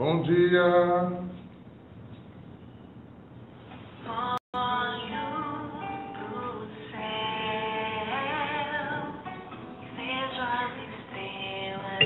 Bom dia. Céu, vejo as estrelas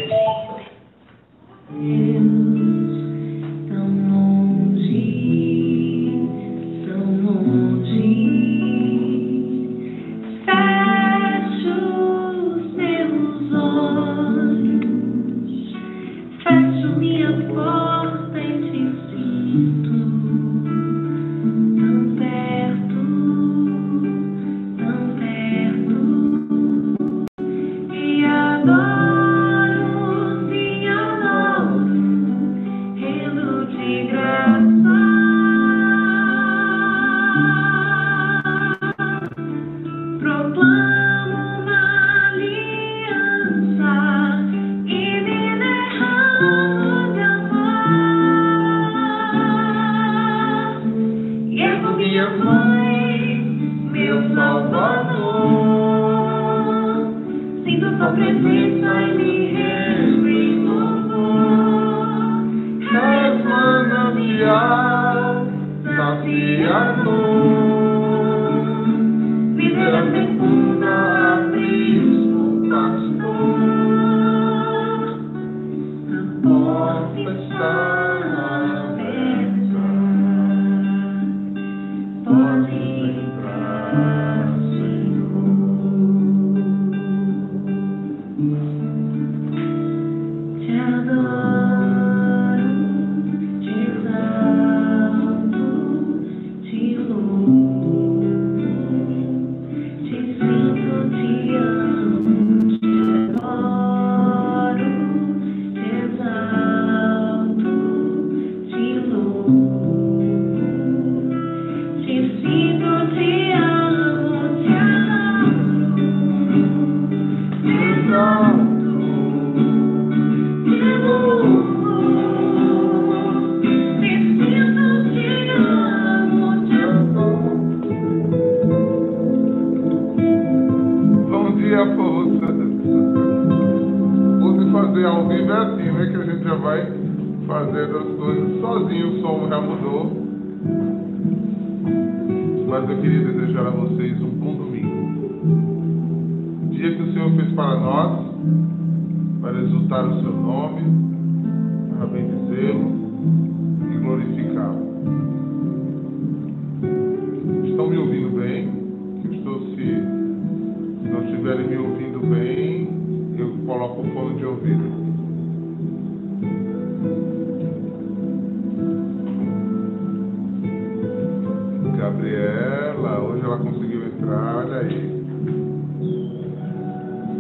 ela conseguiu entrar, olha aí.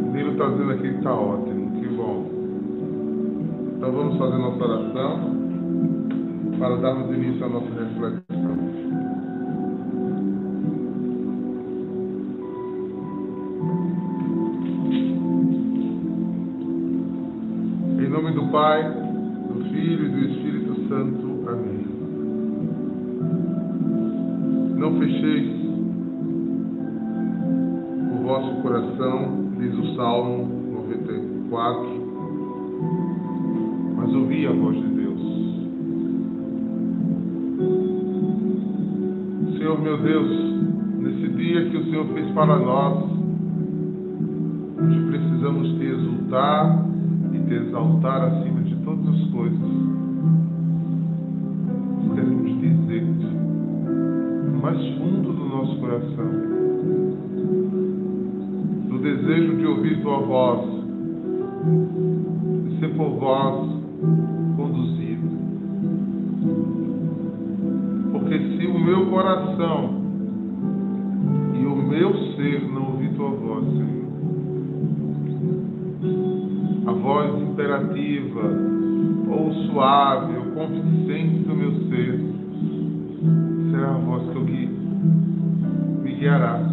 O Nilo está dizendo aqui que está ótimo, que bom. Então vamos fazer nossa oração para darmos início à nossa reflexão. Em nome do Pai, do Filho e do Espírito Santo. Amém. Não fecheis coração, diz o Salmo 94, mas ouvi a voz de Deus. Senhor meu Deus, nesse dia que o Senhor fez para nós, hoje precisamos te exultar e te exaltar acima de todas as coisas. Queremos dizer-te, no mais fundo do nosso coração, desejo de ouvir tua voz, de ser por vós conduzido. Porque se o meu coração e o meu ser não ouvir tua voz, Senhor, a voz imperativa ou suave ou convincente do meu ser será a voz que eu gui- me guiará.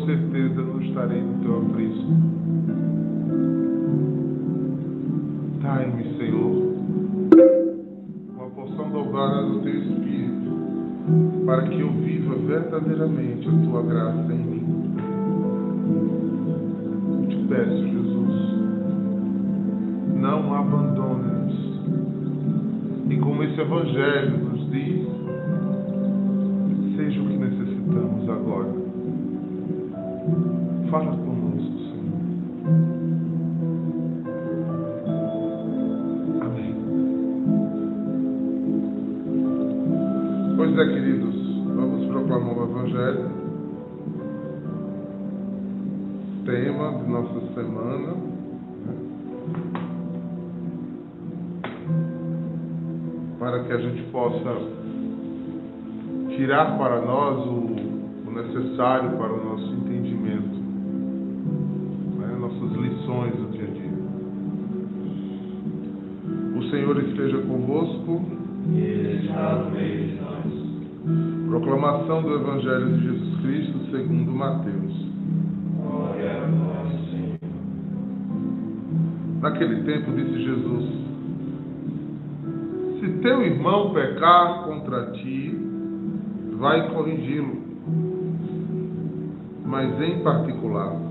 Com certeza não estarei no teu aprisco. Dai-me, Senhor, uma porção dobrada do teu Espírito, para que eu viva verdadeiramente a tua graça em mim. Te peço, Jesus, não abandone-nos esse Evangelho nos diz, seja o que necessitamos agora. Fala conosco, Senhor. Amém. Pois é, queridos, vamos proclamar o Evangelho. Tema de nossa semana. né? Para que a gente possa tirar para nós o, o necessário para o nosso né? nossas lições do dia a dia. O Senhor esteja convosco. Ele está no meio de nós. Proclamação do Evangelho de Jesus Cristo segundo Mateus. Glória a vós, Senhor. Naquele tempo disse Jesus: Se teu irmão pecar contra ti, vai corrigi-lo, mas em particular,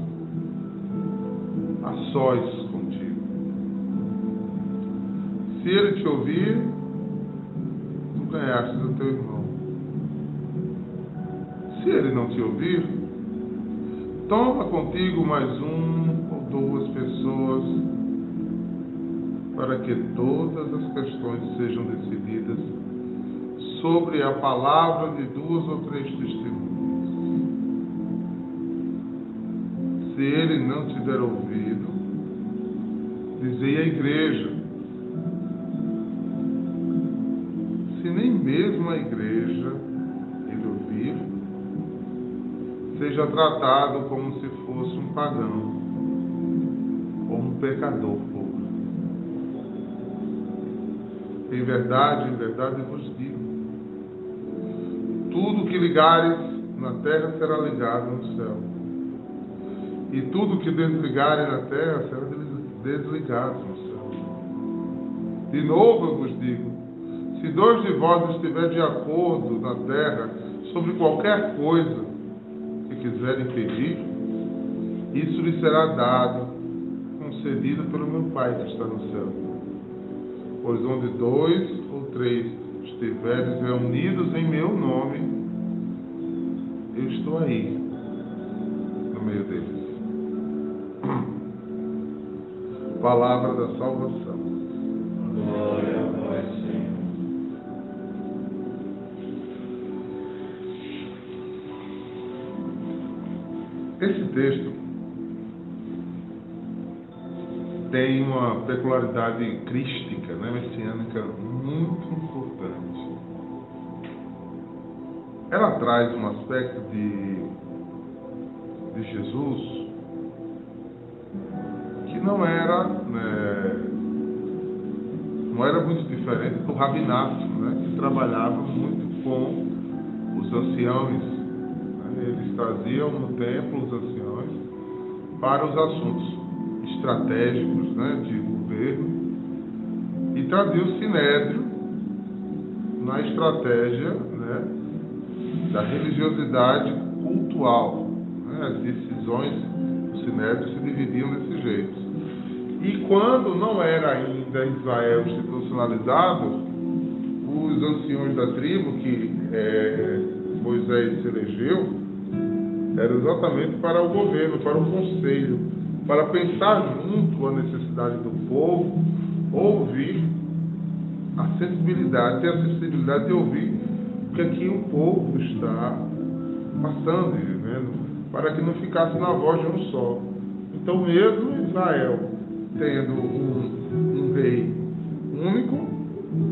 a sós contigo. Se ele te ouvir, tu ganhaste o teu irmão. Se ele não te ouvir, toma contigo mais um ou duas pessoas para que todas as questões sejam decididas sobre a palavra de duas ou três testemunhas. Se ele não te der ouvido, dizei à igreja. Se nem mesmo a igreja ele ouvir, seja tratado como se fosse um pagão ou um pecador. Em verdade, em verdade vos digo: tudo que ligares na terra será ligado no céu, e tudo que desligarem na terra será des- desligado no céu. De novo eu vos digo: se dois de vós estiverem de acordo na terra sobre qualquer coisa que quiserem pedir, isso lhe será dado, concedido pelo meu Pai que está no céu. Pois onde dois ou três estiveres reunidos em meu nome, eu estou aí, no meio deles. Palavra da salvação. Glória a vós, Senhor. Esse texto tem uma peculiaridade crística, né, messiânica, muito importante. Ela traz um aspecto de, de Jesus não era, né, não era muito diferente do rabinato, né, que trabalhava muito com os anciãos. né, Eles traziam no templo os anciãos para os assuntos estratégicos né, de governo e trazia o sinédrio na estratégia né, da religiosidade cultual. né, As decisões do sinédrio se dividiam desse jeito. E quando não era ainda Israel institucionalizado, os anciões da tribo que eh, Moisés elegeu era exatamente para o governo, para o conselho, para pensar junto a necessidade do povo, ouvir a sensibilidade, ter a sensibilidade de ouvir o que aqui o povo está passando e vivendo, para que não ficasse na voz de um só. Então, mesmo Israel tendo um, um rei único,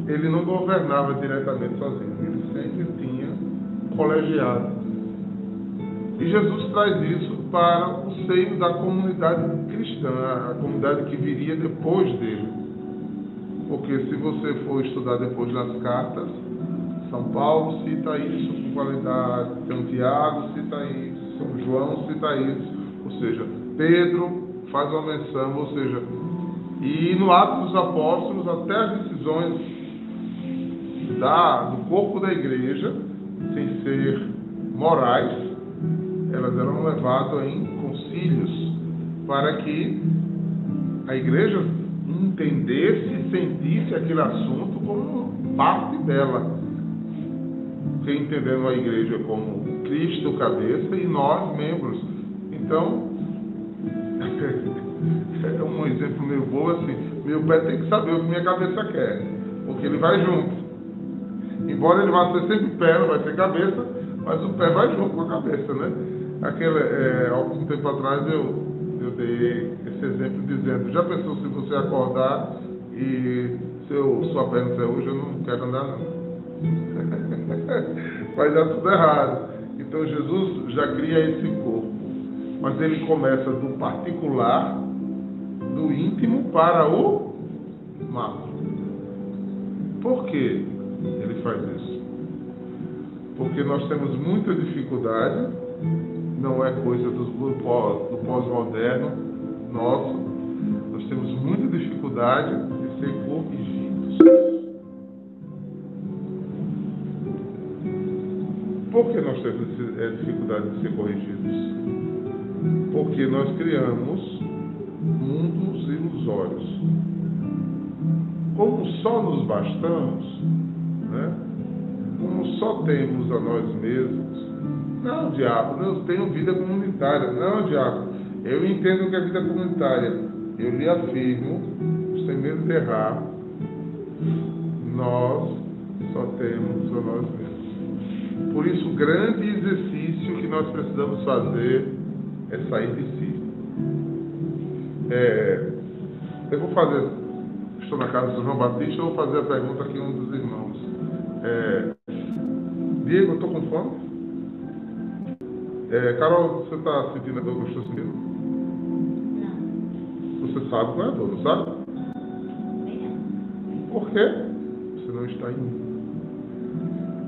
ele não governava diretamente sozinho, ele sempre tinha colegiado. E Jesus traz isso para o seio da comunidade cristã, a comunidade que viria depois dele. Porque se você for estudar depois nas cartas, São Paulo cita isso com qualidade, Santiago cita isso, São João cita isso, ou seja, Pedro faz uma menção, ou seja, e no Atos dos Apóstolos, até as decisões da, do corpo da igreja, sem ser morais, elas eram levadas em concílios para que a igreja entendesse sentisse aquele assunto como parte dela. Entendendo a igreja como Cristo cabeça e nós membros. Então, exemplo meio bom assim, meu pé tem que saber o que minha cabeça quer, porque ele vai junto. Embora ele vá ser sempre pé, não vai ser cabeça, mas o pé vai junto com a cabeça, né? Aquele, é, algum tempo atrás eu, eu dei esse exemplo dizendo, já pensou se você acordar e seu, sua perna disser hoje eu não quero andar não. vai dar tudo errado. Então Jesus já cria esse corpo. Mas ele começa do particular, do íntimo para o macro. Por que ele faz isso? Porque nós temos muita dificuldade, não é coisa do, do pós-moderno nosso, nós temos muita dificuldade de ser corrigidos. Por que nós temos é, dificuldade de ser corrigidos? Porque nós criamos mundos ilusórios. Como só nos bastamos, né? como só temos a nós mesmos, não, diabo, eu tenho vida comunitária. Não, diabo, eu entendo que é vida comunitária. Eu lhe afirmo, sem medo de errar, nós só temos a nós mesmos. Por isso, o grande exercício que nós precisamos fazer é sair de si. É, eu vou fazer, estou na casa do João Batista, eu vou fazer a pergunta aqui a um dos irmãos. É, Diego, eu estou com fome? É, Carol, você está sentindo a dor que eu estou sentindo? Não, Você sabe qual é a dor, não sabe? Por quê? Você não está em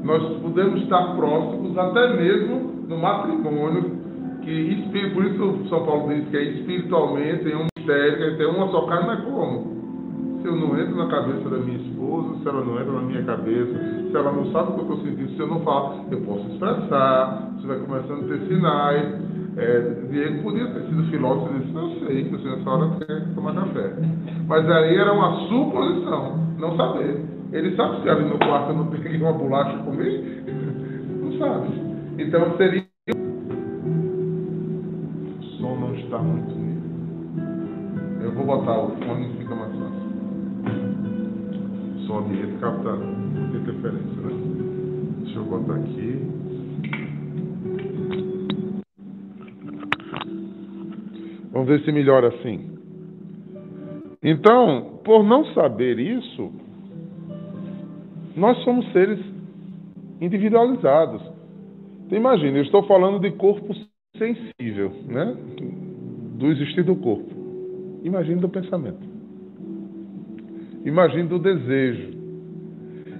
nós podemos estar próximos até mesmo no matrimônio, que por isso São Paulo diz que é espiritualmente tem um mistério, que tem uma só carne, mas como? Se eu não entro na cabeça da minha esposa, se ela não entra na minha cabeça, se ela não sabe o que eu estou sentindo, se eu não falo, eu posso expressar, você vai começando a ter sinais. É, Diego podia ter sido filósofo e disse, eu sei que você nessa hora quer tomar café. Mas aí era uma suposição, não saber. Ele sabe se ali no quarto eu não peguei uma bolacha e comi? Não sabe. Então seria. Som ambiente capta interferência, né? Deixa eu botar aqui. Vamos ver se melhora assim. Então, por não saber isso, nós somos seres individualizados. Então, imagina, eu estou falando de corpo sensível, né? Do existir do corpo. Imagine do pensamento. Imagine do desejo.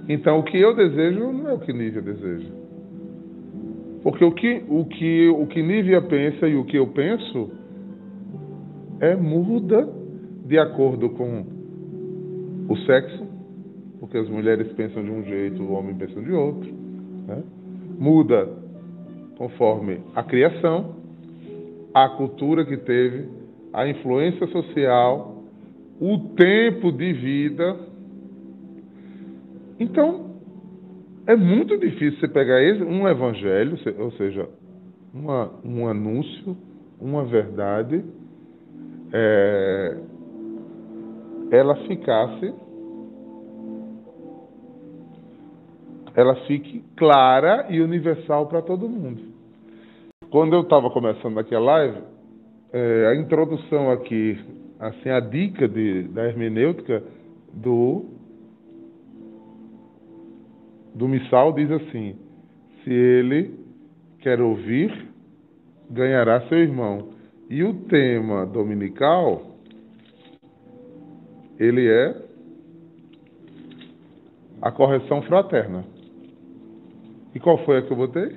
Então, o que eu desejo não é o que Nívia deseja. Porque o que, o que, o que Nívia pensa e o que eu penso é muda de acordo com o sexo, porque as mulheres pensam de um jeito, o homem pensa de outro. né? Muda conforme a criação, a cultura que teve, a influência social, o tempo de vida. Então, é muito difícil você pegar um evangelho, ou seja, uma- um anúncio, uma verdade, é, ela ficasse, ela fique clara e universal para todo mundo. Quando eu estava começando aqui a live, é, a introdução aqui, assim, a dica de, da hermenêutica do do missal diz assim: se ele quer ouvir, ganhará seu irmão. E o tema dominical ele é a correção fraterna. E qual foi a que eu botei?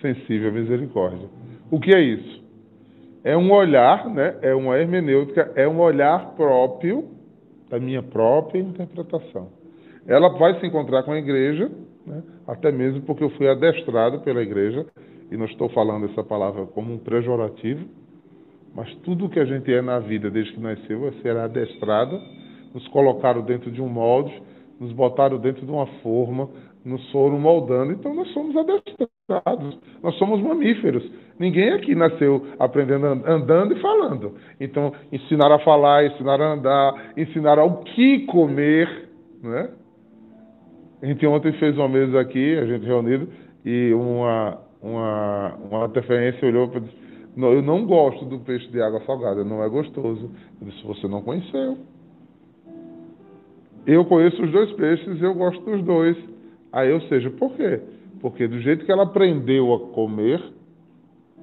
Sensível à misericórdia. O que é isso? É um olhar, né? é uma hermenêutica, é um olhar próprio da minha própria interpretação. Ela vai se encontrar com a igreja, né? até mesmo porque eu fui adestrado pela igreja, e não estou falando essa palavra como um pejorativo, Mas tudo que a gente é na vida desde que nasceu é ser adestrado, nos colocaram dentro de um molde, nos botaram dentro de uma forma, nos foram moldando. Então nós somos adestrados, nós somos mamíferos. Ninguém aqui nasceu aprendendo andando e falando. Então ensinaram a falar, ensinaram a andar, ensinaram o que comer, né? A gente ontem fez uma mesa aqui, a gente reunido, e uma, uma, uma interferência olhou para disse, não, eu não gosto do peixe de água salgada, não é gostoso. Eu disse, você não conheceu. Eu conheço os dois peixes, eu gosto dos dois. Aí, ou seja, por quê? Porque do jeito que ela aprendeu a comer,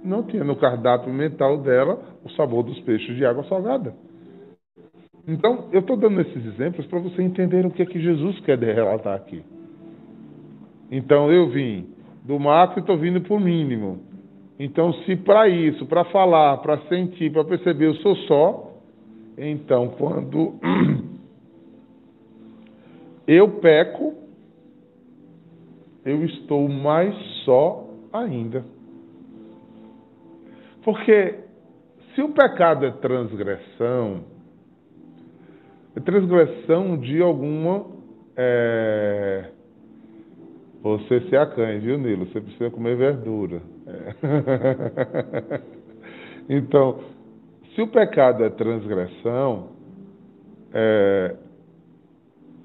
não tinha no cardápio mental dela o sabor dos peixes de água salgada. Então, eu estou dando esses exemplos para você entender o que é que Jesus quer relatar aqui. Então, eu vim do macro e estou vindo para o mínimo. Então, se para isso, para falar, para sentir, para perceber, eu sou só, então quando eu peco, eu estou mais só ainda. Porque se o pecado é transgressão, é transgressão de alguma é, você se acanhe, viu, Nilo? Você precisa comer verdura. É. então, se o pecado é transgressão, é,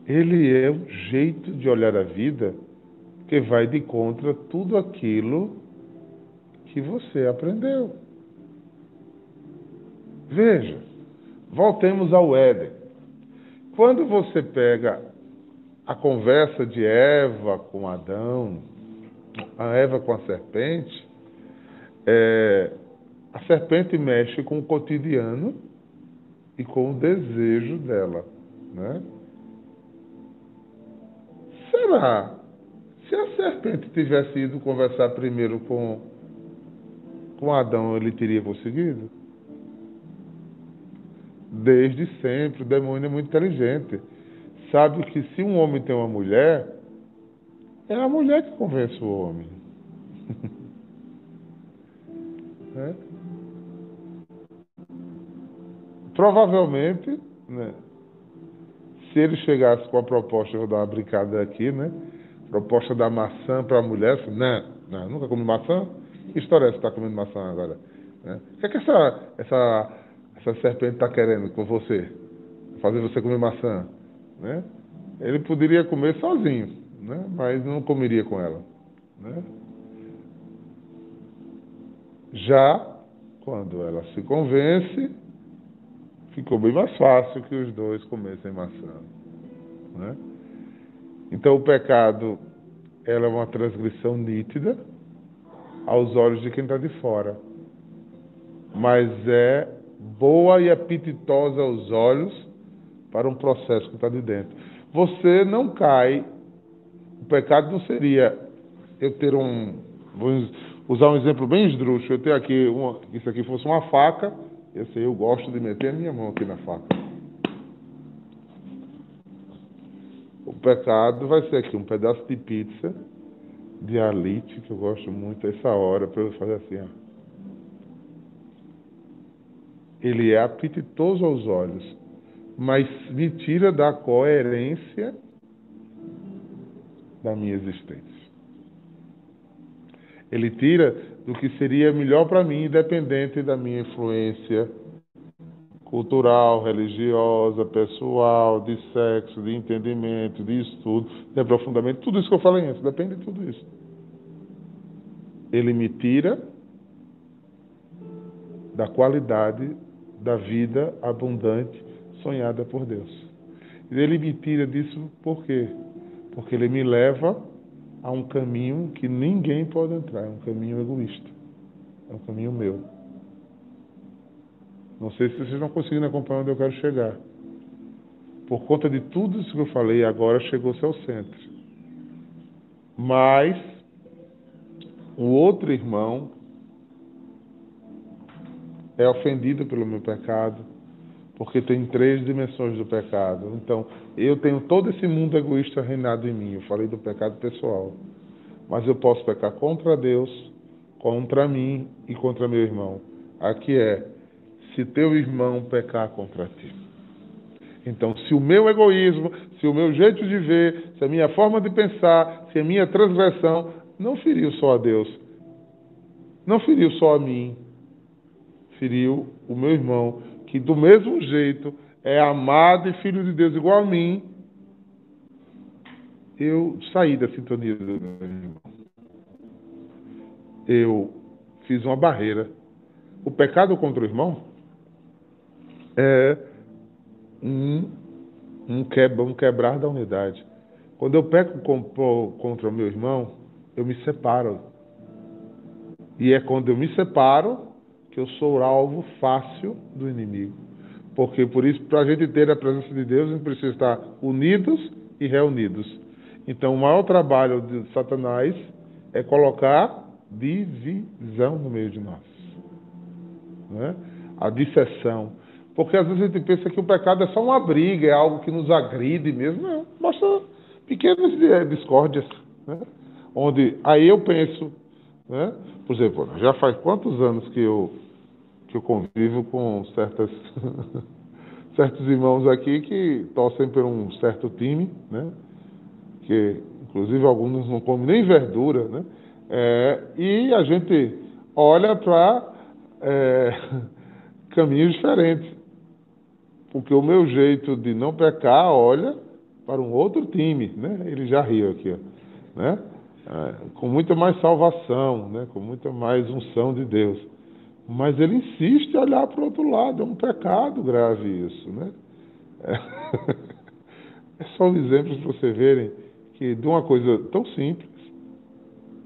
ele é o jeito de olhar a vida que vai de contra tudo aquilo que você aprendeu. Veja, voltemos ao Éden. Quando você pega a conversa de Eva com Adão, a Eva com a serpente, é, a serpente mexe com o cotidiano e com o desejo dela, né? Será? Se a serpente tivesse ido conversar primeiro com, com Adão, ele teria conseguido? Desde sempre, o demônio é muito inteligente sabe que se um homem tem uma mulher, é a mulher que convence o homem. é? Provavelmente, né, se ele chegasse com a proposta, vou dar uma brincada aqui, né? Proposta da maçã para a mulher, não, não, nunca comi maçã? Que história é essa que está comendo maçã agora? Né? O que é que essa, essa, essa serpente está querendo com você? Fazer você comer maçã? né? Ele poderia comer sozinho, né? Mas não comeria com ela, né? Já quando ela se convence, ficou bem mais fácil que os dois comessem maçã, né? Então o pecado ela é uma transgressão nítida aos olhos de quem está de fora, mas é boa e apetitosa aos olhos para um processo que está de dentro. Você não cai. O pecado não seria eu ter um. Vou usar um exemplo bem esdrúxulo. Eu ter aqui, uma, isso aqui fosse uma faca. Eu sei, eu gosto de meter a minha mão aqui na faca. O pecado vai ser aqui um pedaço de pizza de alite, que eu gosto muito, essa hora, para eu fazer assim. Ó. Ele é apetitoso aos olhos mas me tira da coerência da minha existência. Ele tira do que seria melhor para mim, independente da minha influência cultural, religiosa, pessoal, de sexo, de entendimento, de estudo, de aprofundamento, tudo isso que eu falei antes, depende de tudo isso. Ele me tira da qualidade da vida abundante sonhada por Deus. Ele me tira disso por quê? Porque ele me leva a um caminho que ninguém pode entrar, é um caminho egoísta. É um caminho meu. Não sei se vocês estão conseguindo acompanhar onde eu quero chegar. Por conta de tudo isso que eu falei, agora chegou-se ao centro. Mas o outro irmão é ofendido pelo meu pecado, porque tem três dimensões do pecado. Então, eu tenho todo esse mundo egoísta reinado em mim. Eu falei do pecado pessoal. Mas eu posso pecar contra Deus, contra mim e contra meu irmão. Aqui é, se teu irmão pecar contra ti. Então, se o meu egoísmo, se o meu jeito de ver, se a minha forma de pensar, se a minha transgressão não feriu só a Deus, não feriu só a mim, feriu o meu irmão, que do mesmo jeito é amado e filho de Deus igual a mim, eu saí da sintonia do meu irmão. Eu fiz uma barreira. O pecado contra o irmão é um, um, quebra, um quebrar da unidade. Quando eu peco contra o meu irmão, eu me separo. E é quando eu me separo que eu sou alvo fácil do inimigo. Porque por isso, para a gente ter a presença de Deus, a gente precisa estar unidos e reunidos. Então, o maior trabalho de Satanás é colocar divisão no meio de nós. Né? A disseção. Porque às vezes a gente pensa que o pecado é só uma briga, é algo que nos agride mesmo. Não, mostra pequenas discórdias. Né? Onde aí eu penso, né? por exemplo, já faz quantos anos que eu, que eu convivo com certas, certos irmãos aqui que torcem por um certo time, né? que inclusive alguns não comem nem verdura, né? É, e a gente olha para é, caminhos diferentes porque o meu jeito de não pecar olha para um outro time, né? Ele já riu aqui, ó, né? É, com muita mais salvação, né? Com muita mais unção de Deus. Mas ele insiste em olhar para o outro lado. É um pecado grave isso, né? É, é só um exemplo para você verem que de uma coisa tão simples,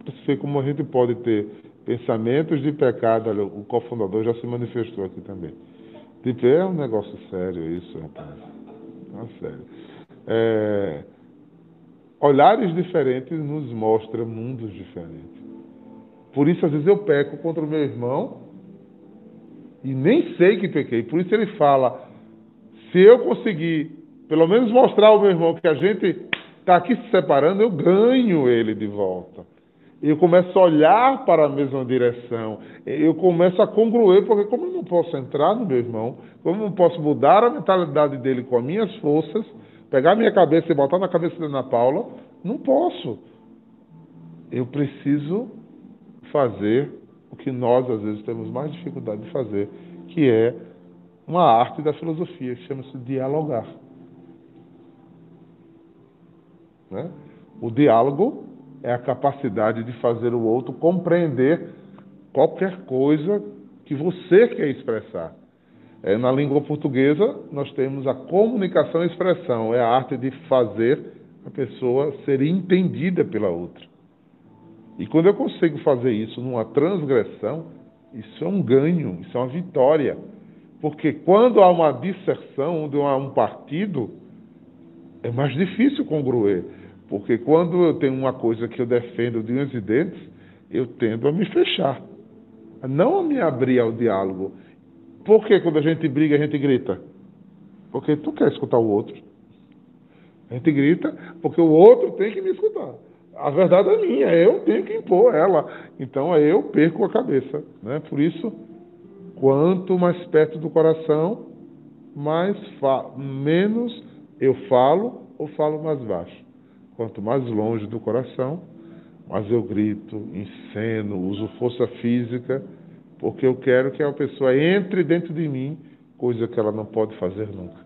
você ver como a gente pode ter pensamentos de pecado. Olha, o cofundador já se manifestou aqui também Tipo, é um negócio sério isso, rapaz. É sério. É, olhares diferentes nos mostram mundos diferentes. Por isso, às vezes, eu peco contra o meu irmão e nem sei que pequei. Por isso ele fala: se eu conseguir, pelo menos mostrar ao meu irmão que a gente está aqui se separando, eu ganho ele de volta eu começo a olhar para a mesma direção, eu começo a congruir, porque como eu não posso entrar no meu irmão, como eu não posso mudar a mentalidade dele com as minhas forças, pegar minha cabeça e botar na cabeça da Ana Paula, não posso. Eu preciso fazer o que nós às vezes temos mais dificuldade de fazer, que é uma arte da filosofia, que chama-se dialogar. Né? O diálogo é a capacidade de fazer o outro compreender qualquer coisa que você quer expressar. É, na língua portuguesa, nós temos a comunicação e expressão, é a arte de fazer a pessoa ser entendida pela outra. E quando eu consigo fazer isso numa transgressão, isso é um ganho, isso é uma vitória. Porque quando há uma disserção, onde há um partido, é mais difícil congruer. Porque quando eu tenho uma coisa que eu defendo de unhas e dentes, eu tendo a me fechar, a não a me abrir ao diálogo. Por que quando a gente briga a gente grita? Porque tu quer escutar o outro. A gente grita porque o outro tem que me escutar. A verdade é minha, eu tenho que impor ela. Então eu perco a cabeça. Né? Por isso, quanto mais perto do coração, mais menos eu falo ou falo mais baixo. Quanto mais longe do coração, mais eu grito, enceno, uso força física, porque eu quero que a pessoa entre dentro de mim, coisa que ela não pode fazer nunca.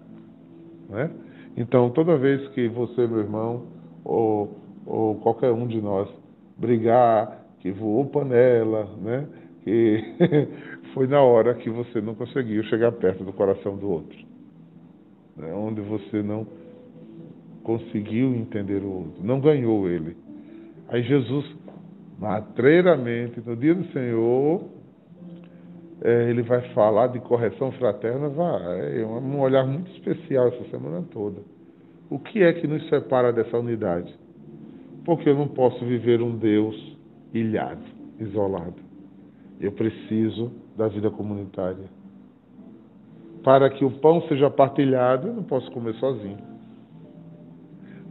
Né? Então, toda vez que você, meu irmão, ou, ou qualquer um de nós, brigar, que voou panela, né? que foi na hora que você não conseguiu chegar perto do coração do outro. Né? Onde você não conseguiu entender o outro, não ganhou ele. Aí Jesus, matreiramente, no dia do Senhor, é, ele vai falar de correção fraterna, vai, é um olhar muito especial essa semana toda. O que é que nos separa dessa unidade? Porque eu não posso viver um Deus ilhado, isolado. Eu preciso da vida comunitária. Para que o pão seja partilhado, eu não posso comer sozinho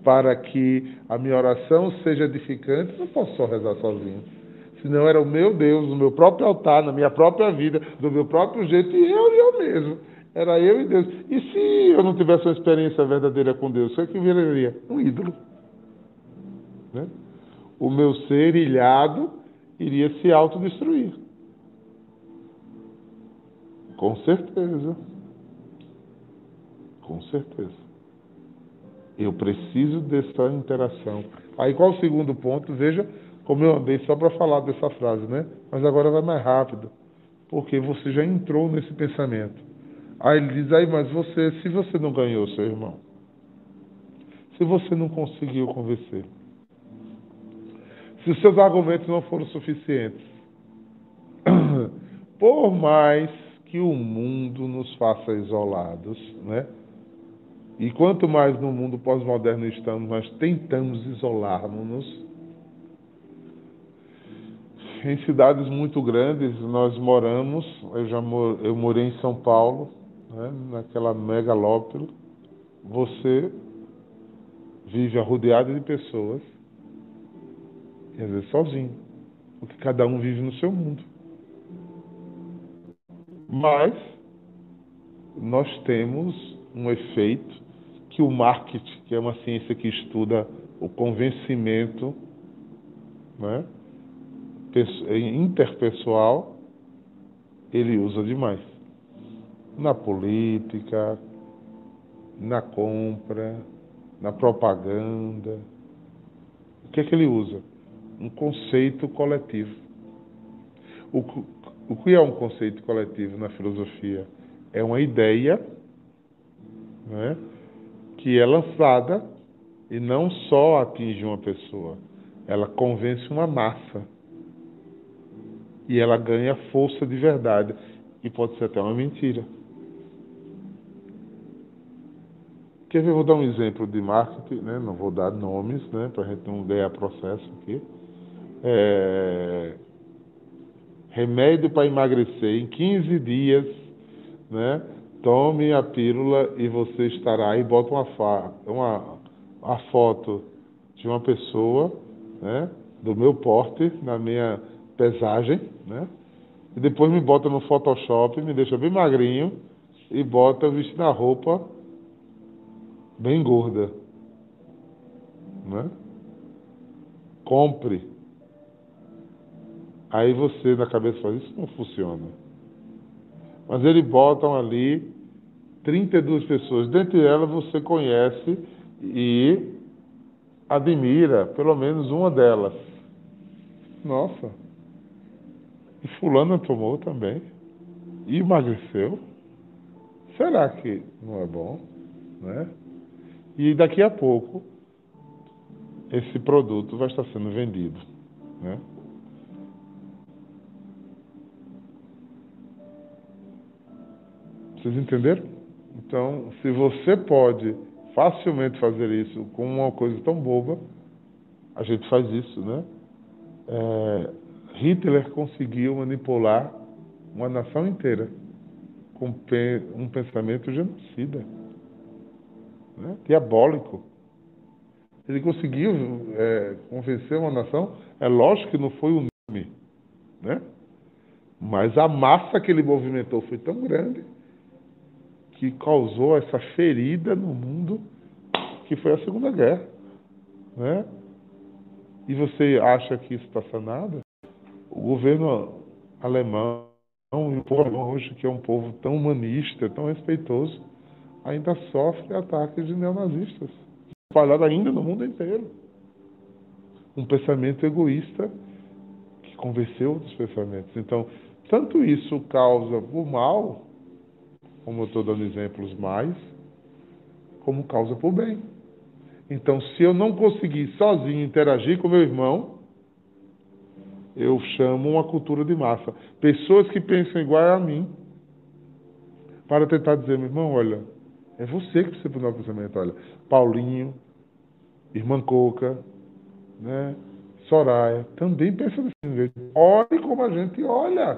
para que a minha oração seja edificante, não posso só rezar sozinho. Senão era o meu Deus, no meu próprio altar, na minha própria vida, do meu próprio jeito, e eu e eu mesmo. Era eu e Deus. E se eu não tivesse uma experiência verdadeira com Deus, o que, é que viraria? Um ídolo. Né? O meu ser ilhado iria se autodestruir. Com certeza. Com certeza. Eu preciso dessa interação. Aí qual o segundo ponto? Veja como eu andei só para falar dessa frase, né? Mas agora vai mais rápido. Porque você já entrou nesse pensamento. Aí ele diz, aí, mas você, se você não ganhou seu irmão, se você não conseguiu convencer, se os seus argumentos não foram suficientes, por mais que o mundo nos faça isolados, né? E quanto mais no mundo pós-moderno estamos, nós tentamos isolarmos-nos. Em cidades muito grandes, nós moramos, eu já mor, eu morei em São Paulo, né, naquela megalópole, você vive rodeado de pessoas, e às vezes sozinho, porque cada um vive no seu mundo. Mas nós temos um efeito que o marketing, que é uma ciência que estuda o convencimento né, interpessoal, ele usa demais. Na política, na compra, na propaganda. O que é que ele usa? Um conceito coletivo. O, o que é um conceito coletivo na filosofia? É uma ideia né, que é lançada e não só atinge uma pessoa, ela convence uma massa. E ela ganha força de verdade. E pode ser até uma mentira. Quer ver? Eu vou dar um exemplo de marketing, né? não vou dar nomes, né? para a gente não ganhar processo aqui. É remédio para emagrecer em 15 dias, né? Tome a pílula e você estará aí, bota uma, fa uma, uma foto de uma pessoa, né? Do meu porte, na minha pesagem, né? E depois me bota no Photoshop, me deixa bem magrinho e bota vestindo a roupa bem gorda, né? Compre Aí você na cabeça fala, isso não funciona. Mas eles botam ali 32 pessoas. Dentre elas você conhece e admira pelo menos uma delas. Nossa. E fulano tomou também. E emagreceu. Será que não é bom? Né? E daqui a pouco esse produto vai estar sendo vendido. Né? Vocês entenderam? Então, se você pode facilmente fazer isso com uma coisa tão boba, a gente faz isso, né? É, Hitler conseguiu manipular uma nação inteira com um pensamento genocida, né? diabólico. Ele conseguiu é, convencer uma nação, é lógico que não foi unânime, né? mas a massa que ele movimentou foi tão grande que causou essa ferida no mundo, que foi a Segunda Guerra. Né? E você acha que isso está sanado? O governo alemão, o povo alemão hoje, que é um povo tão humanista, tão respeitoso, ainda sofre ataques de neonazistas, espalhado ainda no mundo inteiro. Um pensamento egoísta que convenceu outros pensamentos. Então, tanto isso causa o mal, como eu estou dando exemplos mais, como causa por bem. Então, se eu não conseguir sozinho interagir com meu irmão, eu chamo uma cultura de massa. Pessoas que pensam igual a mim, para tentar dizer, meu irmão, olha, é você que precisa mudar o pensamento. Olha, Paulinho, irmã Coca, né, Soraya, também pensa desse jeito. Olhe como a gente olha.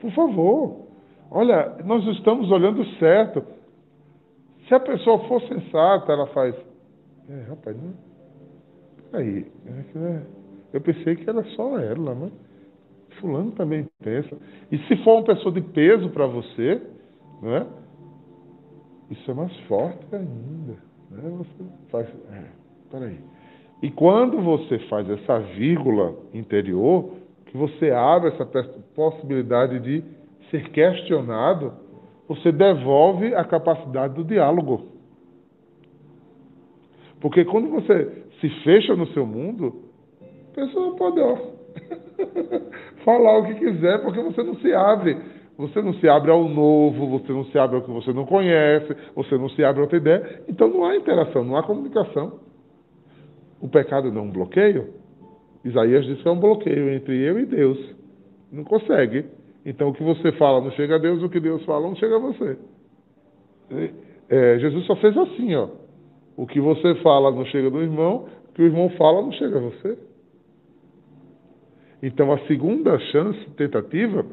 Por favor. Olha, nós estamos olhando certo. Se a pessoa for sensata, ela faz. É, rapaz, não. Aí, é, Eu pensei que era só ela, mas fulano também pensa. E se for uma pessoa de peso para você, não é? Isso é mais forte ainda. Né? Você faz. É, peraí. E quando você faz essa vírgula interior, que você abre essa possibilidade de ser questionado, você devolve a capacidade do diálogo. Porque quando você se fecha no seu mundo, a pessoa pode ó, falar o que quiser, porque você não se abre. Você não se abre ao novo, você não se abre ao que você não conhece, você não se abre a outra ideia. Então não há interação, não há comunicação. O pecado não é um bloqueio. Isaías diz que é um bloqueio entre eu e Deus. Não consegue. Então o que você fala não chega a Deus, o que Deus fala não chega a você. É, Jesus só fez assim, ó. O que você fala não chega do irmão, o que o irmão fala não chega a você. Então a segunda chance, tentativa,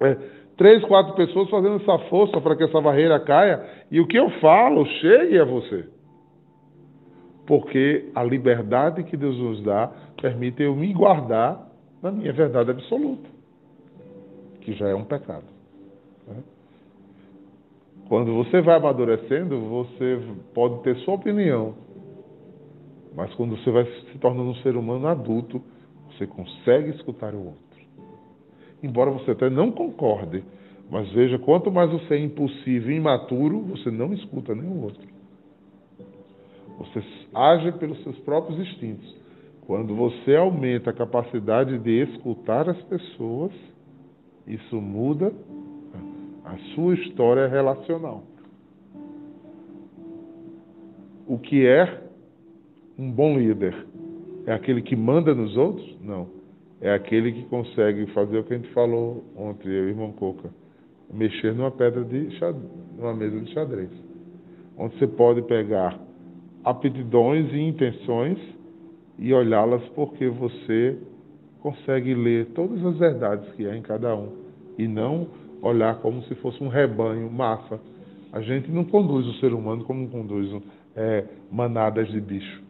é três, quatro pessoas fazendo essa força para que essa barreira caia e o que eu falo chegue a você. Porque a liberdade que Deus nos dá permite eu me guardar na minha verdade absoluta, que já é um pecado. Né? Quando você vai amadurecendo, você pode ter sua opinião, mas quando você vai se tornando um ser humano adulto, você consegue escutar o outro. Embora você até não concorde, mas veja, quanto mais você é impulsivo e imaturo, você não escuta nem o outro. Você age pelos seus próprios instintos. Quando você aumenta a capacidade de escutar as pessoas, isso muda a sua história relacional. O que é um bom líder? É aquele que manda nos outros? Não. É aquele que consegue fazer o que a gente falou ontem, eu e o irmão Coca. Mexer numa pedra de xadrez, numa mesa de xadrez. Onde você pode pegar aptidões e intenções e olhá-las porque você consegue ler todas as verdades que há em cada um e não olhar como se fosse um rebanho, massa. A gente não conduz o ser humano como conduz é, manadas de bicho.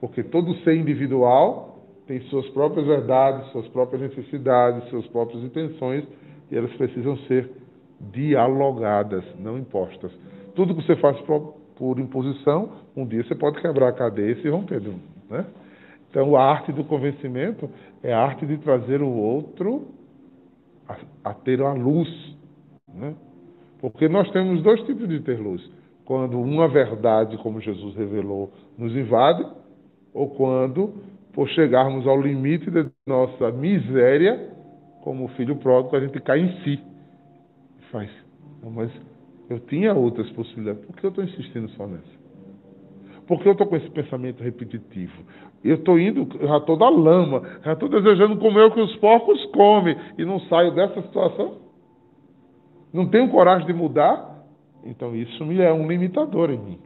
Porque todo ser individual tem suas próprias verdades, suas próprias necessidades, suas próprias intenções, e elas precisam ser dialogadas, não impostas. Tudo que você faz por, por imposição, um dia você pode quebrar a cadeia e se romper. Né? Então, a arte do convencimento é a arte de trazer o outro a, a ter a luz. Né? Porque nós temos dois tipos de ter luz. Quando uma verdade, como Jesus revelou, nos invade, ou quando, por chegarmos ao limite da nossa miséria, como o filho pródigo, a gente cai em si. Faz. Mas eu tinha outras possibilidades. Por que eu estou insistindo só nessa? Por que eu estou com esse pensamento repetitivo? Eu estou indo, já estou da lama, já estou desejando comer o que os porcos comem e não saio dessa situação? Não tenho coragem de mudar? Então isso me é um limitador em mim.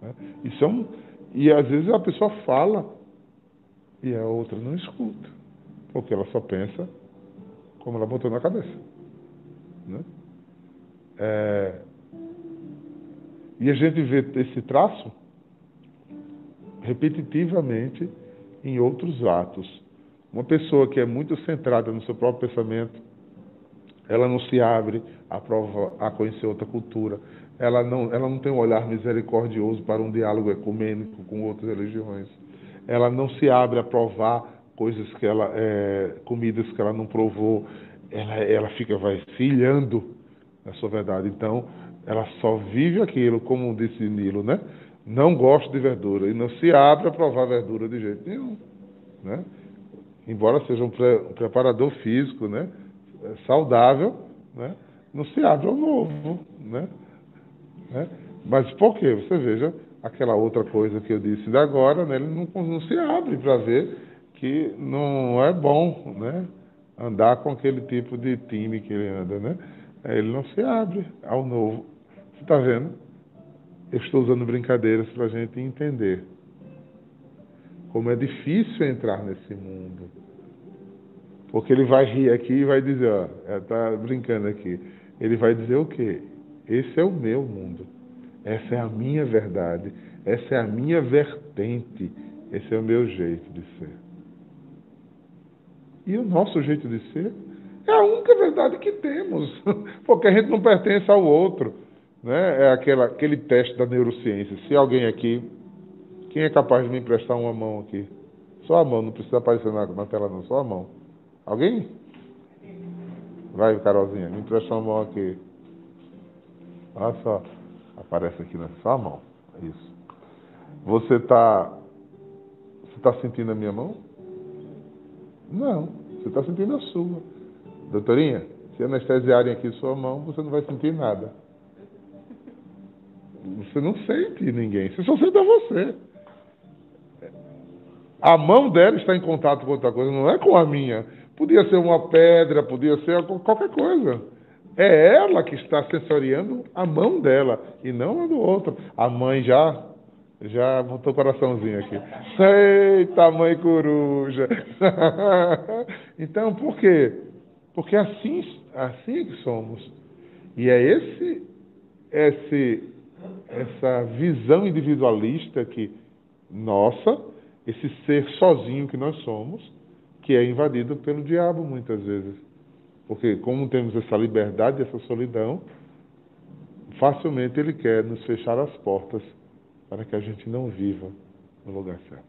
Né? Isso é um, e às vezes a pessoa fala e a outra não escuta, porque ela só pensa como ela botou na cabeça. Né? É, e a gente vê esse traço repetitivamente em outros atos. Uma pessoa que é muito centrada no seu próprio pensamento, ela não se abre a, prova, a conhecer outra cultura, ela não, ela não tem um olhar misericordioso para um diálogo ecumênico com outras religiões, ela não se abre a provar coisas que ela, é, comidas que ela não provou, ela, ela fica vai se ilhando na sua verdade. Então, ela só vive aquilo, como disse Nilo, né? Não gosto de verdura e não se abre a provar verdura de jeito nenhum. Né? Embora seja um, pre, um preparador físico né? É saudável, né? não se abre ao novo. Né? Né? Mas por quê? Você veja aquela outra coisa que eu disse ainda agora, né? ele não, não se abre para ver que não é bom né? andar com aquele tipo de time que ele anda. Né? Ele não se abre ao novo. Você está vendo? Eu estou usando brincadeiras para a gente entender como é difícil entrar nesse mundo. Porque ele vai rir aqui e vai dizer, ó, está brincando aqui. Ele vai dizer o quê? Esse é o meu mundo. Essa é a minha verdade. Essa é a minha vertente. Esse é o meu jeito de ser. e o nosso jeito de ser é a única verdade que temos, porque a gente não pertence ao outro. Né? É aquela, aquele teste da neurociência. Se alguém aqui, quem é capaz de me emprestar uma mão aqui? Só a mão, não precisa aparecer na, na tela não, só a mão. Alguém? Vai, Carolzinha, me empresta uma mão aqui. Olha só, aparece aqui, né? Só a mão. Isso. Você está você está sentindo a minha mão? Não, você está sentindo a sua. Doutorinha, se anestesiarem aqui sua mão, você não vai sentir nada. Você não sente ninguém, você só sente a você. A mão dela está em contato com outra coisa, não é com a minha. Podia ser uma pedra, podia ser qualquer coisa. É ela que está sensoriando a mão dela e não a do outro. A mãe já já botou coraçãozinho aqui. Eita, mãe coruja! então, por quê? Porque assim, assim é que somos. E é esse, esse, essa visão individualista que nossa, esse ser sozinho que nós somos, que é invadido pelo diabo muitas vezes. Porque como temos essa liberdade, essa solidão, facilmente ele quer nos fechar as portas para que a gente não viva no lugar certo.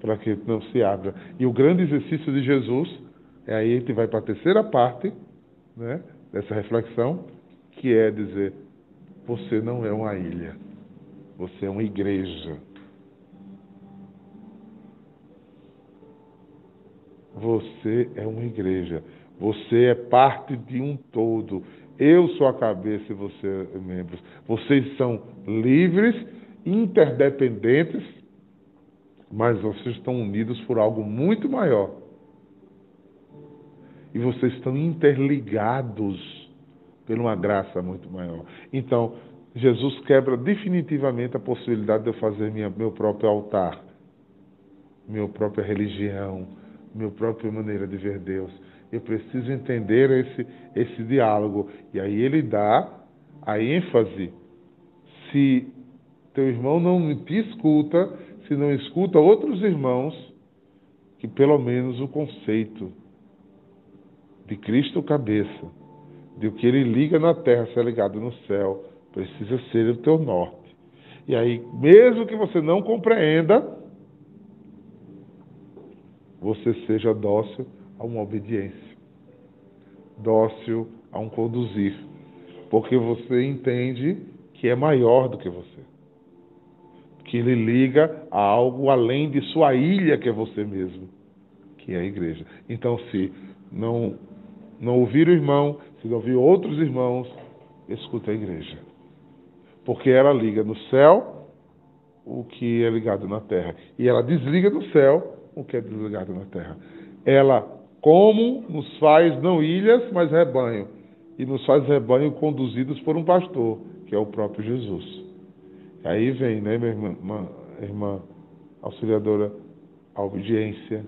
Para que não se abra. E o grande exercício de Jesus, é aí a gente vai para a terceira parte né, dessa reflexão, que é dizer: você não é uma ilha, você é uma igreja. Você é uma igreja. Você é parte de um todo. Eu sou a cabeça e você é membros. Vocês são livres interdependentes, mas vocês estão unidos por algo muito maior. E vocês estão interligados por uma graça muito maior. Então, Jesus quebra definitivamente a possibilidade de eu fazer minha, meu próprio altar, minha própria religião, minha própria maneira de ver Deus. Eu preciso entender esse, esse diálogo. E aí ele dá a ênfase se teu irmão não te escuta se não escuta outros irmãos que pelo menos o conceito de Cristo cabeça, de o que ele liga na terra ser ligado no céu, precisa ser o teu norte. E aí, mesmo que você não compreenda, você seja dócil a uma obediência, dócil a um conduzir, porque você entende que é maior do que você que ele liga a algo além de sua ilha, que é você mesmo, que é a igreja. Então, se não, não ouvir o irmão, se não outros irmãos, escuta a igreja. Porque ela liga no céu o que é ligado na terra. E ela desliga no céu o que é desligado na terra. Ela, como nos faz não ilhas, mas rebanho. E nos faz rebanho conduzidos por um pastor, que é o próprio Jesus. Aí vem, né, minha irmã, irmã auxiliadora, a obediência,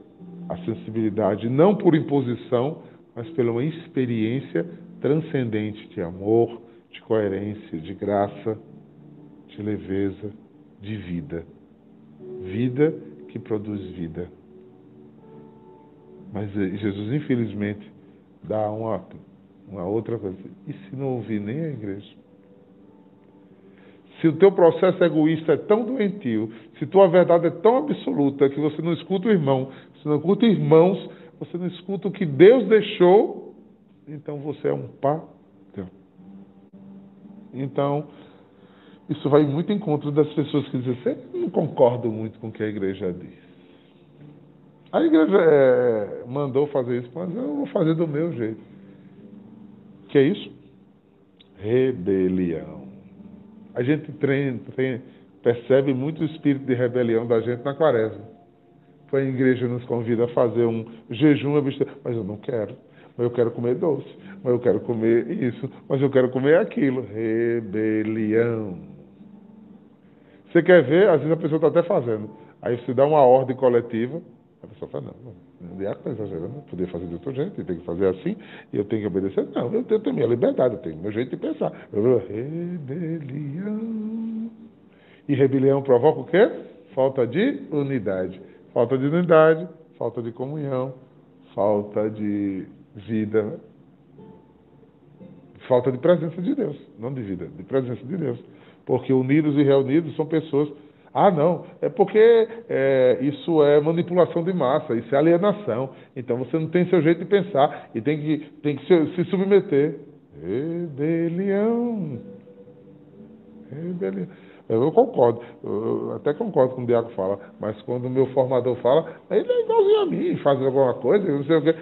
a sensibilidade, não por imposição, mas pela uma experiência transcendente de amor, de coerência, de graça, de leveza, de vida. Vida que produz vida. Mas eh, Jesus, infelizmente, dá uma, uma outra coisa. E se não ouvir nem a igreja? Se o teu processo egoísta é tão doentio, se tua verdade é tão absoluta que você não escuta o irmão, você não escuta irmãos, você não escuta o que Deus deixou, então você é um pagão. Então, isso vai muito em contra das pessoas que dizem assim, eu não concordo muito com o que a igreja diz. A igreja é, mandou fazer isso, mas eu vou fazer do meu jeito. Que é isso? Rebelião. A gente treina, treina, percebe muito o espírito de rebelião da gente na quaresma. A igreja nos convida a fazer um jejum, mas eu não quero. Mas eu quero comer doce. Mas eu quero comer isso. Mas eu quero comer aquilo. Rebelião. Você quer ver? Às vezes a pessoa está até fazendo. Aí você dá uma ordem coletiva. A pessoa fala, não, não, diácono está exagerando, eu poder fazer de outro jeito, tem que fazer assim, e eu tenho que obedecer. Não, eu tenho, minha liberdade, eu tenho meu jeito de pensar. Eu, rebelião. E rebelião provoca o quê? Falta de unidade. Falta de unidade, falta de comunhão, falta de vida, falta de presença de Deus, não de vida, de presença de Deus. Porque unidos e reunidos são pessoas. Ah, não, é porque é, isso é manipulação de massa, isso é alienação. Então você não tem seu jeito de pensar e tem que, tem que se, se submeter. Rebelião. Rebelião. Eu concordo, eu até concordo com o Diaco fala, mas quando o meu formador fala, ele é igualzinho a mim, faz alguma coisa, não sei o quê.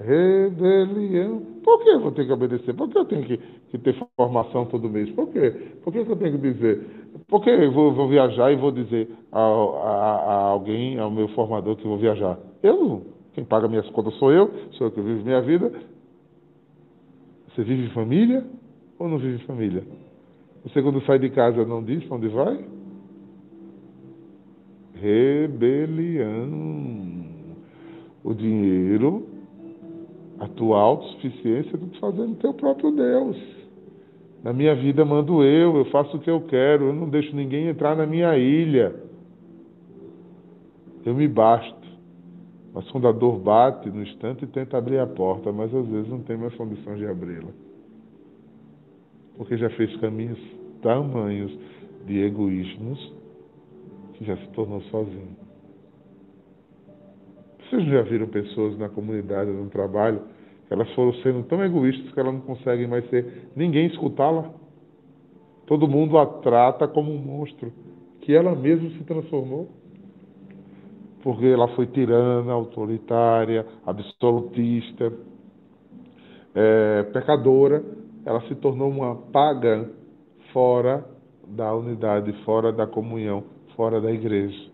Rebelião. Por que eu vou ter que obedecer? Por que eu tenho que, que ter formação todo mês? Por quê? Por que eu tenho que dizer? Por que eu vou, vou viajar e vou dizer a, a, a, alguém, ao meu formador, que vou viajar? Eu não. Quem paga minhas contas sou eu, sou eu que vivo minha vida. Você vive em família ou não vive em família? Você, quando sai de casa, não diz para onde vai? Rebelião. O dinheiro, a tua autossuficiência, tu fazendo teu próprio Deus. Na minha vida mando eu, eu faço o que eu quero, eu não deixo ninguém entrar na minha ilha. Eu me basto. Mas quando a dor bate no instante, tenta abrir a porta, mas às vezes não tem mais condição de abri-la porque já fez caminhos tamanhos de egoísmos que já se tornou sozinho. Vocês já viram pessoas na comunidade, no trabalho, que elas foram sendo tão egoístas que elas não conseguem mais ser ninguém escutá-la? Todo mundo a trata como um monstro, que ela mesma se transformou. Porque ela foi tirana, autoritária, absolutista, é, pecadora, ela se tornou uma pagã fora da unidade, fora da comunhão, fora da igreja.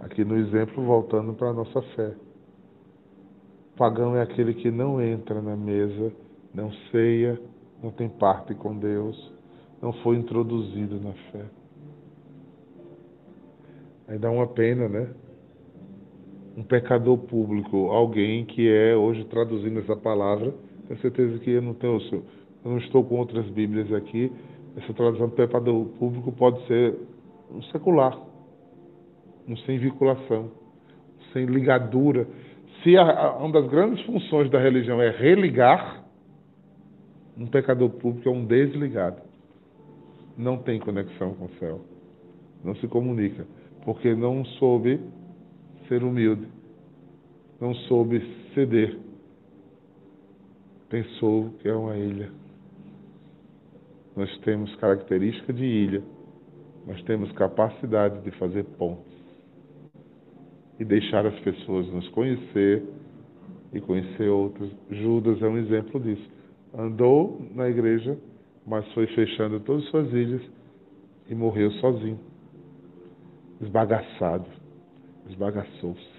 Aqui no exemplo, voltando para a nossa fé. Pagão é aquele que não entra na mesa, não ceia, não tem parte com Deus, não foi introduzido na fé. Aí dá uma pena, né? Um pecador público, alguém que é, hoje traduzindo essa palavra, tenho certeza que eu não tenho, eu não estou com outras Bíblias aqui. Essa tradução do pecado público pode ser um secular, um sem vinculação, sem ligadura. Se a, uma das grandes funções da religião é religar, um pecador público é um desligado. Não tem conexão com o céu. Não se comunica. Porque não soube ser humilde. Não soube ceder pensou que é uma ilha. Nós temos característica de ilha, nós temos capacidade de fazer pontes e deixar as pessoas nos conhecer e conhecer outros. Judas é um exemplo disso. Andou na igreja, mas foi fechando todas as suas ilhas e morreu sozinho, esbagaçado, esbagaçou-se,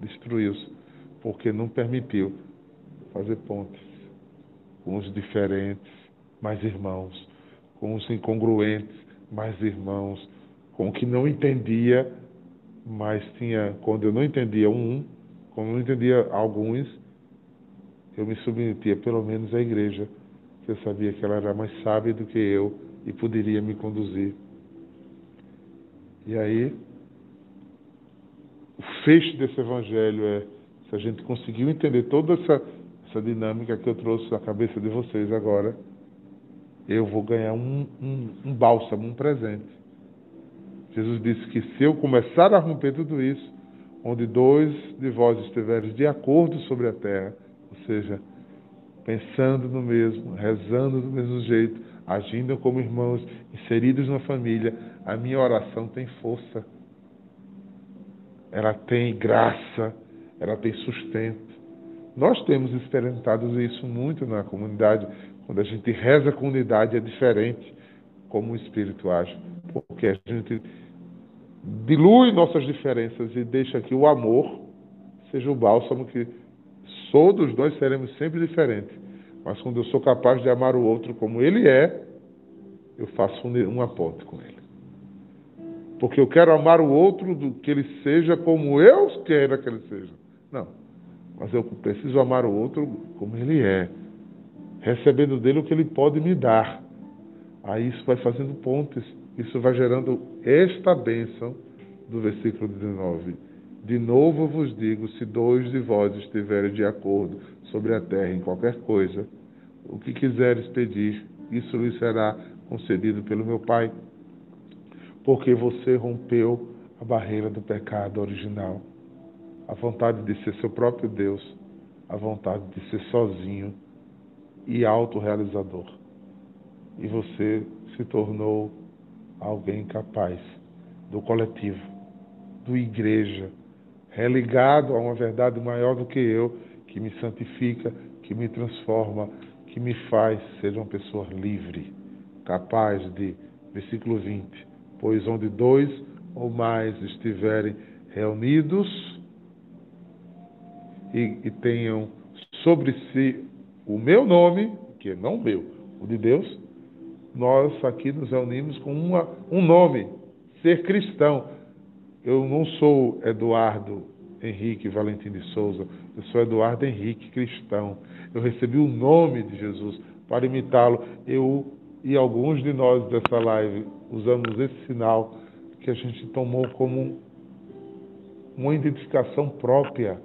destruiu-se, porque não permitiu fazer pontes com os diferentes, mais irmãos, com os incongruentes, mais irmãos, com o que não entendia, mas tinha, quando eu não entendia um, quando eu não entendia alguns, eu me submetia pelo menos à igreja, que eu sabia que ela era mais sábia do que eu e poderia me conduzir. E aí, o fecho desse evangelho é se a gente conseguiu entender toda essa essa dinâmica que eu trouxe na cabeça de vocês agora, eu vou ganhar um, um, um bálsamo, um presente. Jesus disse que se eu começar a romper tudo isso, onde dois de vós estiverem de acordo sobre a terra, ou seja, pensando no mesmo, rezando do mesmo jeito, agindo como irmãos, inseridos na família, a minha oração tem força. Ela tem graça, ela tem sustento. Nós temos experimentado isso muito na comunidade. Quando a gente reza com unidade, é diferente como o Espírito age. Porque a gente dilui nossas diferenças e deixa que o amor seja o bálsamo que sou dos dois seremos sempre diferentes. Mas quando eu sou capaz de amar o outro como ele é, eu faço uma ponte com ele. Porque eu quero amar o outro do que ele seja como eu quero que ele seja. Mas eu preciso amar o outro como ele é, recebendo dele o que ele pode me dar. Aí isso vai fazendo pontes, isso vai gerando esta bênção do versículo 19. De novo vos digo: se dois de vós estiverem de acordo sobre a terra em qualquer coisa, o que quiseres pedir, isso lhe será concedido pelo meu Pai, porque você rompeu a barreira do pecado original, a vontade de ser seu próprio Deus, a vontade de ser sozinho e autorrealizador. E você se tornou alguém capaz do coletivo, do igreja, religado a uma verdade maior do que eu, que me santifica, que me transforma, que me faz ser uma pessoa livre, capaz de, versículo 20, pois onde dois ou mais estiverem reunidos e, e tenham sobre si o meu nome, que é não o meu, o de Deus, nós aqui nos reunimos com uma, um nome, ser cristão. Eu não sou Eduardo Henrique Valentim de Souza, eu sou Eduardo Henrique Cristão. Eu recebi o nome de Jesus para imitá-lo. Eu e alguns de nós dessa live usamos esse sinal que a gente tomou como uma identificação própria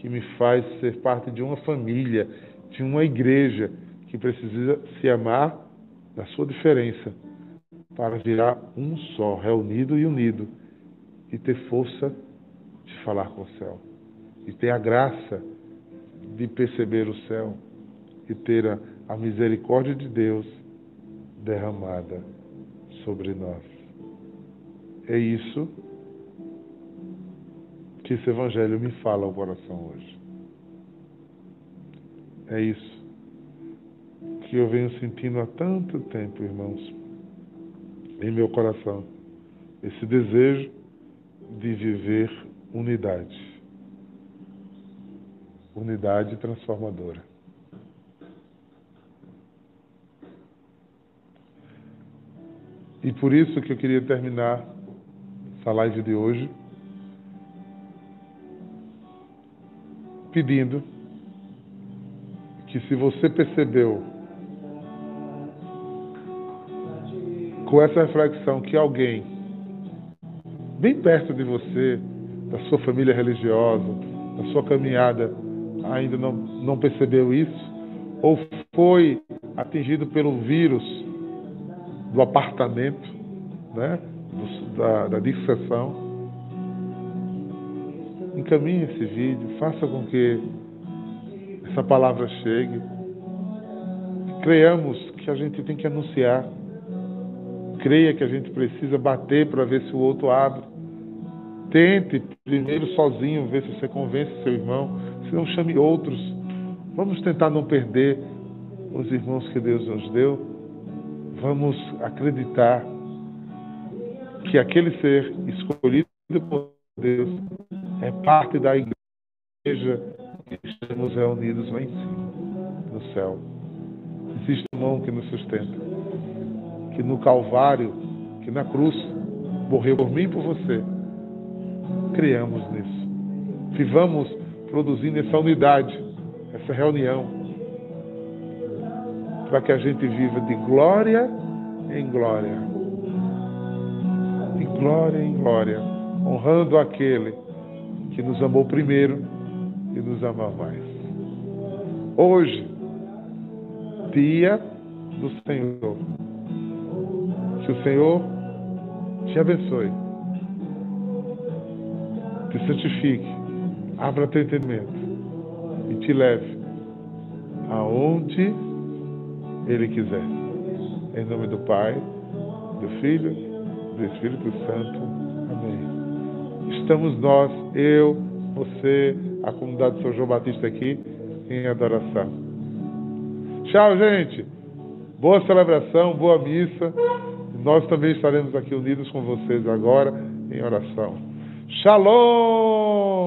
que me faz ser parte de uma família, de uma igreja que precisa se amar da sua diferença para virar um só, reunido e unido e ter força de falar com o céu e ter a graça de perceber o céu e ter a, a misericórdia de Deus derramada sobre nós. É isso que esse Evangelho me fala ao coração hoje. É isso que eu venho sentindo há tanto tempo, irmãos, em meu coração. Esse desejo de viver unidade. Unidade transformadora. E por isso que eu queria terminar essa live de hoje pedindo que se você percebeu com essa reflexão que alguém bem perto de você, da sua família religiosa, da sua caminhada, ainda não, não percebeu isso, ou foi atingido pelo vírus do apartamento, né, do, da, da disseção, encaminhe esse vídeo, faça com que essa palavra chegue. Creamos que a gente tem que anunciar. Creia que a gente precisa bater para ver se o outro abre. Tente primeiro sozinho ver se você convence seu irmão, se não chame outros. Vamos tentar não perder os irmãos que Deus nos deu. Vamos acreditar que aquele ser escolhido por Deus é parte da igreja que estamos reunidos lá em cima, no céu. Existe um mão que nos sustenta, que no Calvário, que na cruz, morreu por mim e por você. Criamos nisso. Vivamos produzindo essa unidade, essa reunião, para que a gente viva de glória em glória, de glória em glória, honrando aquele que nos amou primeiro e nos ama mais. Hoje, dia do Senhor. Que o Senhor te abençoe, te santifique, abra teu entendimento e te leve aonde Ele quiser. Em nome do Pai, do Filho, do Espírito Santo. Amém. Estamos nós, eu, você, a comunidade de São João Batista aqui, em adoração. Tchau, gente. Boa celebração, boa missa. Nós também estaremos aqui unidos com vocês agora em oração. Shalom!